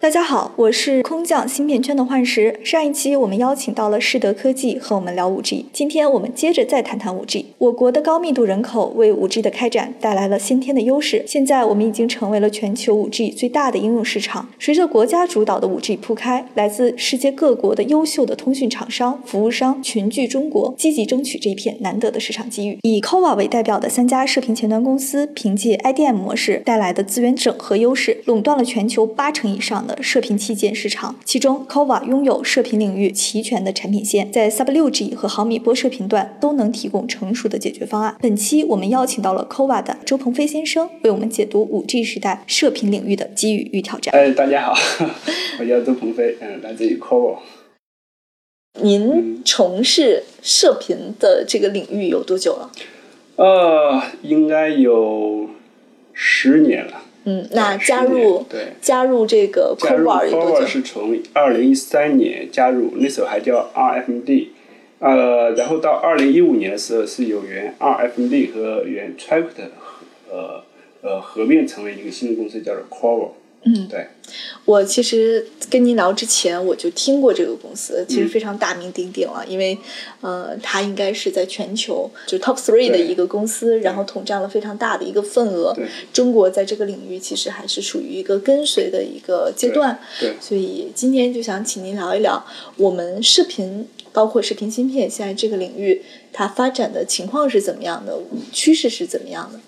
大家好，我是空降芯片圈的幻石。上一期我们邀请到了世德科技和我们聊五 G，今天我们接着再谈谈五 G。我国的高密度人口为五 G 的开展带来了先天的优势，现在我们已经成为了全球五 G 最大的应用市场。随着国家主导的五 G 铺开，来自世界各国的优秀的通讯厂商、服务商群聚中国，积极争取这一片难得的市场机遇。以 c o v a 为代表的三家射频前端公司，凭借 IDM 模式带来的资源整合优势，垄断了全球八成以上的的。射频器件市场，其中 c o v a 拥有射频领域齐全的产品线，在 Sub 六 G 和毫米波射频段都能提供成熟的解决方案。本期我们邀请到了 c o v a 的周鹏飞先生，为我们解读五 G 时代射频领域的机遇与挑战。哎，大家好，我叫周鹏飞，嗯，来自于 c o v a 您从事射频的这个领域有多久了？呃，应该有十年了。嗯，那加入对。加入这个 c o v a 有多久？是从二零一三年加入，那时候还叫 RFMD，呃，然后到二零一五年的时候是有原 RFMD 和原 Tract 呃呃合并成为一个新的公司，叫做 c o v a 嗯，对，我其实跟您聊之前，我就听过这个公司，其实非常大名鼎鼎了，因为，呃，它应该是在全球就 top three 的一个公司，然后统占了非常大的一个份额。中国在这个领域其实还是属于一个跟随的一个阶段。对，所以今天就想请您聊一聊我们视频，包括视频芯片，现在这个领域它发展的情况是怎么样的，趋势是怎么样的。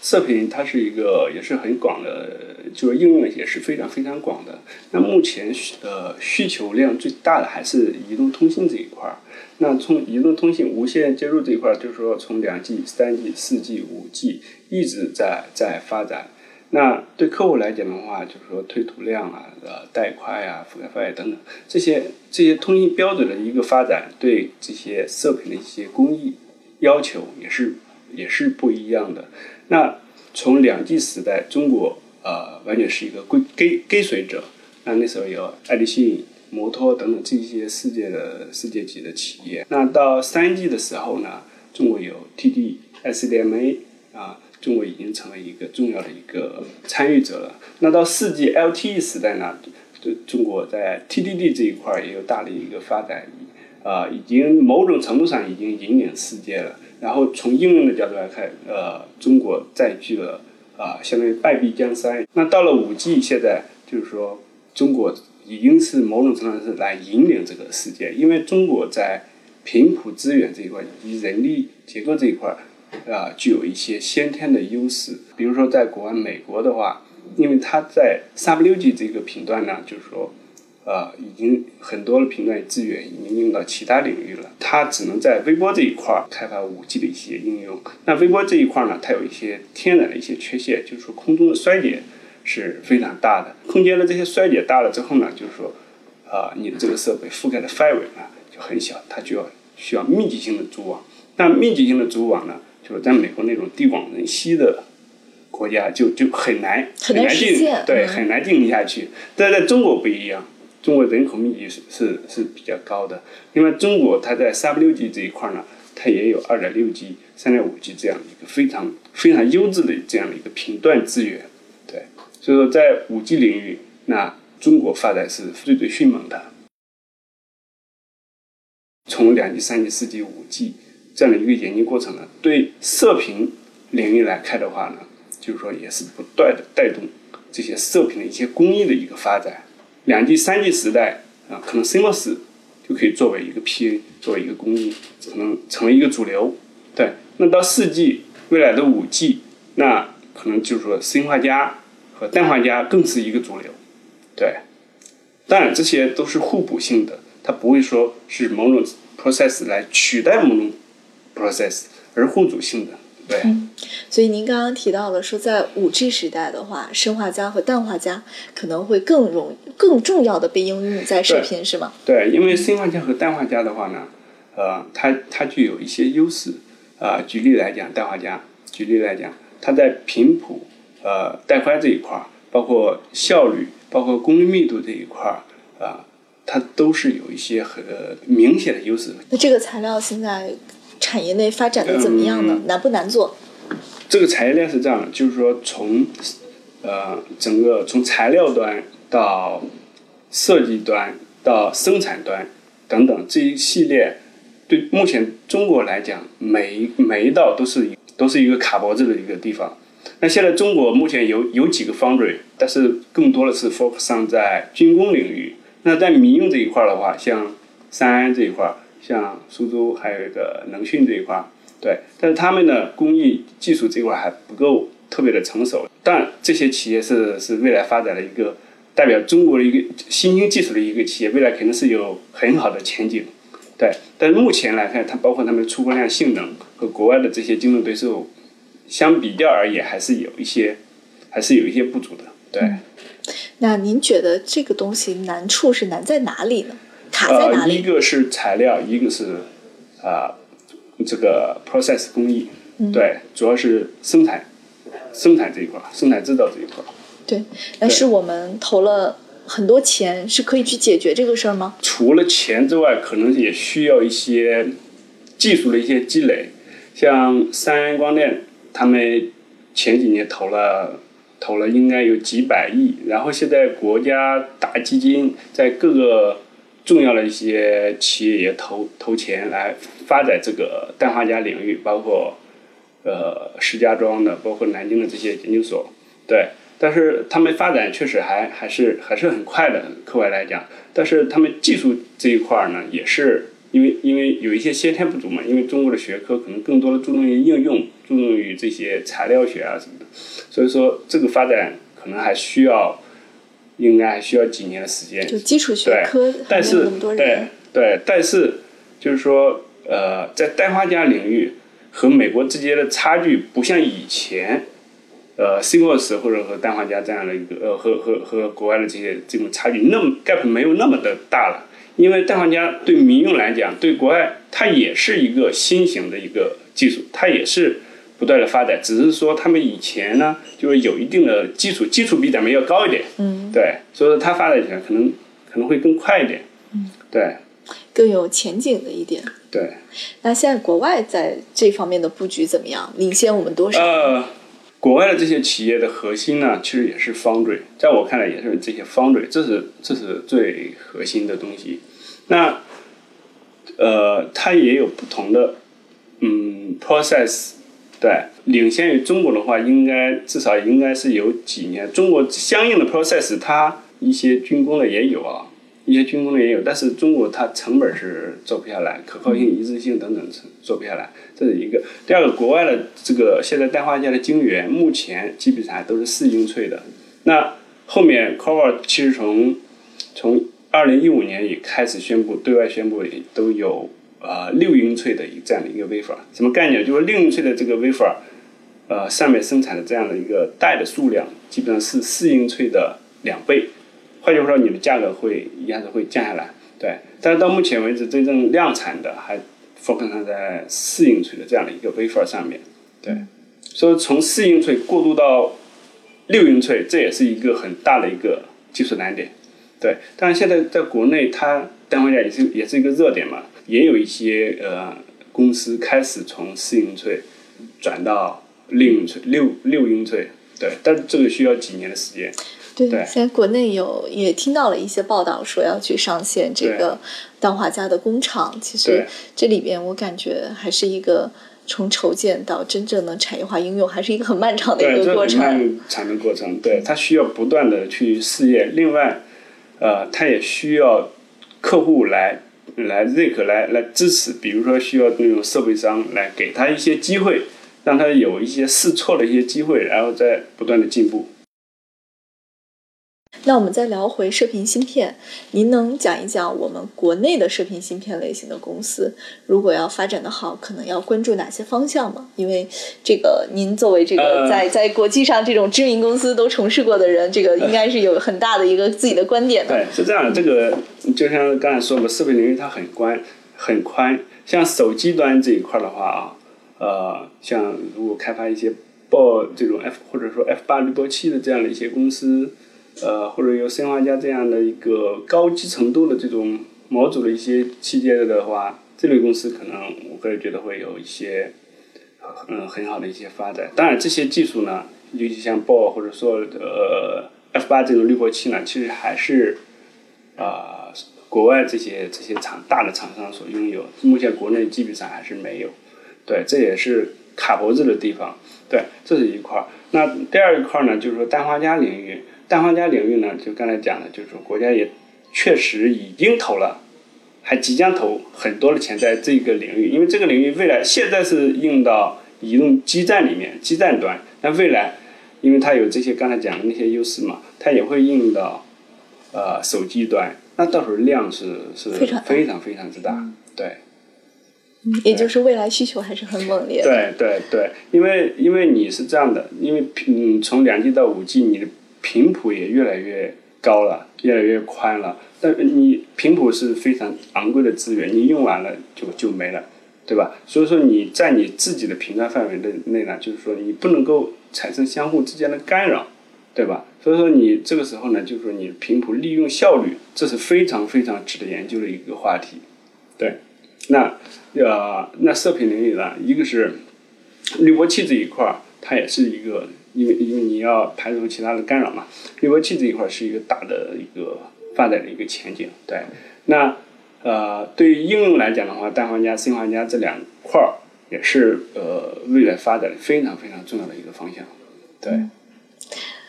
射频它是一个也是很广的，就是应用也是非常非常广的。那目前呃需求量最大的还是移动通信这一块儿。那从移动通信无线接入这一块儿，就是说从两 G、三 G、四 G、五 G 一直在在发展。那对客户来讲的话，就是说推图量啊、呃带宽啊、覆盖范围等等这些这些通信标准的一个发展，对这些射频的一些工艺要求也是也是不一样的。那从两 G 时代，中国呃完全是一个跟跟跟随者。那那时候有爱立信、摩托等等这些世界的世界级的企业。那到三 G 的时候呢，中国有 TD、SDMA 啊，中国已经成为一个重要的一个参与者了。那到四 G LTE 时代呢，中国在 TDD 这一块也有大的一个发展，啊，已经某种程度上已经引领世界了。然后从应用的角度来看，呃，中国占据了啊，相当于败壁江山。那到了五 G，现在就是说，中国已经是某种程度上是来引领这个世界，因为中国在频谱资源这一块以及人力结构这一块啊，具有一些先天的优势。比如说，在国外美国的话，因为它在 SWG 这个频段呢，就是说。呃，已经很多的频段资源已经用到其他领域了，它只能在微波这一块儿开发五 G 的一些应用。那微波这一块儿呢，它有一些天然的一些缺陷，就是说空中的衰减是非常大的。空间的这些衰减大了之后呢，就是说，啊，你的这个设备覆盖的范围呢就很小，它就要需要密集性的组网。那密集性的组网呢，就是在美国那种地广人稀的国家就就很难很难进，对，很难进行下去。但在中国不一样。中国人口密集是是是比较高的，另外中国它在三六 G 这一块呢，它也有二点六 G、三点五 G 这样的一个非常非常优质的这样的一个频段资源，对，所以说在五 G 领域，那中国发展是最最迅猛的。从两 G、三 G、四 G、五 G 这样的一个演进过程呢，对射频领域来看的话呢，就是说也是不断的带动这些射频的一些工艺的一个发展。两 G、三 G 时代啊，可能 CMOS 就可以作为一个 PA，作为一个工艺，可能成为一个主流。对，那到四 G，未来的五 G，那可能就是说砷化镓和氮化镓更是一个主流。对，当然这些都是互补性的，它不会说是某种 process 来取代某种 process，而互补性的。对，所以您刚刚提到了说，在五 G 时代的话，砷化镓和氮化镓可能会更容更重要的被应用在射频，是吗？对，因为砷化镓和氮化镓的话呢，呃，它它具有一些优势。啊，举例来讲，氮化镓，举例来讲，它在频谱、呃带宽这一块儿，包括效率、包括功率密度这一块儿，啊，它都是有一些很明显的优势。那这个材料现在？产业内发展的怎么样呢？难不难做？这个产业链是这样的，就是说从呃整个从材料端到设计端到生产端等等这一系列，对目前中国来讲，每每一道都是都是一个卡脖子的一个地方。那现在中国目前有有几个 foundry，但是更多的是 focus on 在军工领域。那在民用这一块儿的话，像三安这一块儿，像苏州还有一个能讯这一块，对，但是他们的工艺技术这一块还不够特别的成熟。但这些企业是是未来发展的一个代表中国的一个新兴技术的一个企业，未来肯定是有很好的前景。对，但目前来看，它包括他们的出货量、性能和国外的这些竞争对手。相比较而言，还是有一些，还是有一些不足的。对。那您觉得这个东西难处是难在哪里呢？卡在哪里？一个是材料，一个是啊，这个 process 工艺。嗯。对，主要是生产，生产这一块，生产制造这一块。对。但是我们投了很多钱，是可以去解决这个事儿吗？除了钱之外，可能也需要一些技术的一些积累，像三安光电。他们前几年投了投了应该有几百亿，然后现在国家大基金在各个重要的一些企业也投投钱来发展这个氮化镓领域，包括呃石家庄的，包括南京的这些研究所，对，但是他们发展确实还还是还是很快的，课外来讲，但是他们技术这一块呢，也是因为因为有一些先天不足嘛，因为中国的学科可能更多的注重于应用。注重于这些材料学啊什么的，所以说这个发展可能还需要，应该还需要几年的时间。就基础学科但是对对，但是就是说，呃，在氮化镓领域和美国之间的差距不像以前，呃，CMOS 或者和氮化镓这样的一个呃和和和国外的这些这种差距那么 gap 没有那么的大了，因为氮化镓对民用来讲，对国外它也是一个新型的一个技术，它也是。不断的发展，只是说他们以前呢，就是有一定的基础，基础比咱们要高一点。嗯，对，所以说它发展起来可能可能会更快一点。嗯，对，更有前景的一点。对。那现在国外在这方面的布局怎么样？领先我们多少？呃，国外的这些企业的核心呢，其实也是 foundry，在我看来也是这些 foundry，这是这是最核心的东西。那呃，它也有不同的嗯 process。对，领先于中国的话，应该至少应该是有几年。中国相应的 process，它一些军工的也有啊，一些军工的也有，但是中国它成本是做不下来，可靠性、一致性等等是做不下来，这是一个。第二个，国外的这个现在氮化镓的晶圆，目前基本上都是四英寸的。那后面 c o v e r 其实从从二零一五年也开始宣布，对外宣布都有。呃，六英寸的这样的一个 wafer，什么概念？就是六英寸的这个 wafer，呃，上面生产的这样的一个带的数量，基本上是四英寸的两倍。换句话说，你的价格会一下子会降下来。对，但是到目前为止，真正量产的还 focus 在四英寸的这样的一个 wafer 上面。对，所以从四英寸过渡到六英寸，这也是一个很大的一个技术难点。对，但是现在在国内，它氮化镓也是也是一个热点嘛。也有一些呃公司开始从四英寸转到六英寸、六六英寸，对，但这个需要几年的时间。对，现在国内有也听到了一些报道，说要去上线这个氮化镓的工厂。其实这里边我感觉还是一个从筹建到真正的产业化应用，还是一个很漫长的一个过程。产的过程，对，它需要不断的去试验。另外，呃，它也需要客户来。来认可，来来支持，比如说需要那种设备商来给他一些机会，让他有一些试错的一些机会，然后再不断的进步。那我们再聊回射频芯片，您能讲一讲我们国内的射频芯片类型的公司，如果要发展的好，可能要关注哪些方向吗？因为这个您作为这个在在国际上这种知名公司都从事过的人，这个应该是有很大的一个自己的观点的。对，是这样的，这个就像刚才说的，射频领域它很宽很宽，像手机端这一块的话啊，呃，像如果开发一些报这种 F 或者说 F 八滤波器的这样的一些公司。呃，或者有砷化镓这样的一个高级程度的这种模组的一些器件的话，这类公司可能我个人觉得会有一些嗯很好的一些发展。当然，这些技术呢，尤其像 BO 或者说呃 F 八这种滤波器呢，其实还是啊、国外这些这些厂大的厂商所拥有，目前国内基本上还是没有。对，这也是卡脖子的地方。对，这是一块儿。那第二一块儿呢，就是说氮化镓领域，氮化镓领域呢，就刚才讲的，就是说国家也确实已经投了。还即将投很多的钱在这个领域，因为这个领域未来现在是用到移动基站里面，基站端，那未来，因为它有这些刚才讲的那些优势嘛，它也会应用到呃手机端，那到时候量是是非常非常非常之大，对也就是未来需求还是很猛烈的。对对对，因为因为你是这样的，因为嗯从两 G 到五 G，你的频谱也越来越高了，越来越宽了。但你频谱是非常昂贵的资源，你用完了就就没了，对吧？所以说你在你自己的频段范围内内呢，就是说你不能够产生相互之间的干扰，对吧？所以说你这个时候呢，就是说你频谱利用效率，这是非常非常值得研究的一个话题，对。那呃，那射频领域呢，一个是滤波器这一块儿，它也是一个，因为因为你要排除其他的干扰嘛，滤波器这一块儿是一个大的一个发展的一个前景。对，那呃，对于应用来讲的话，氮化镓、砷化镓这两块儿也是呃未来发展非常非常重要的一个方向。对，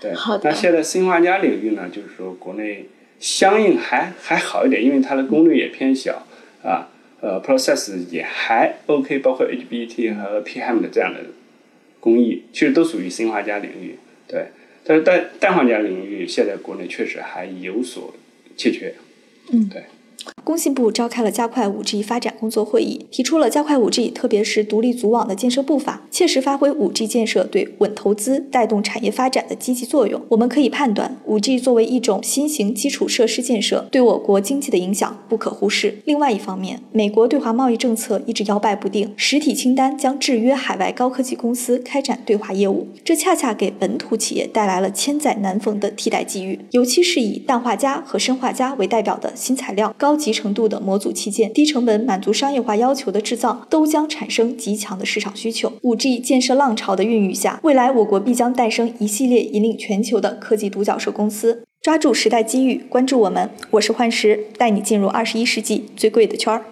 对。好的那现在砷化镓领域呢，就是说国内相应还还好一点，因为它的功率也偏小啊。呃，process 也还 OK，包括 HBT 和 PHEM 的这样的工艺，其实都属于砷化镓领域。对，但是氮氮化镓领域现在国内确实还有所欠缺。嗯，对。工信部召开了加快 5G 发展工作会议，提出了加快 5G，特别是独立组网的建设步伐，切实发挥 5G 建设对稳投资、带动产业发展的积极作用。我们可以判断，5G 作为一种新型基础设施建设，对我国经济的影响不可忽视。另外一方面，美国对华贸易政策一直摇摆不定，实体清单将制约海外高科技公司开展对华业务，这恰恰给本土企业带来了千载难逢的替代机遇。尤其是以氮化镓和砷化镓为代表的新材料、高级程度的模组器件、低成本满足商业化要求的制造，都将产生极强的市场需求。五 G 建设浪潮的孕育下，未来我国必将诞生一系列引领全球的科技独角兽公司。抓住时代机遇，关注我们，我是幻石，带你进入二十一世纪最贵的圈儿。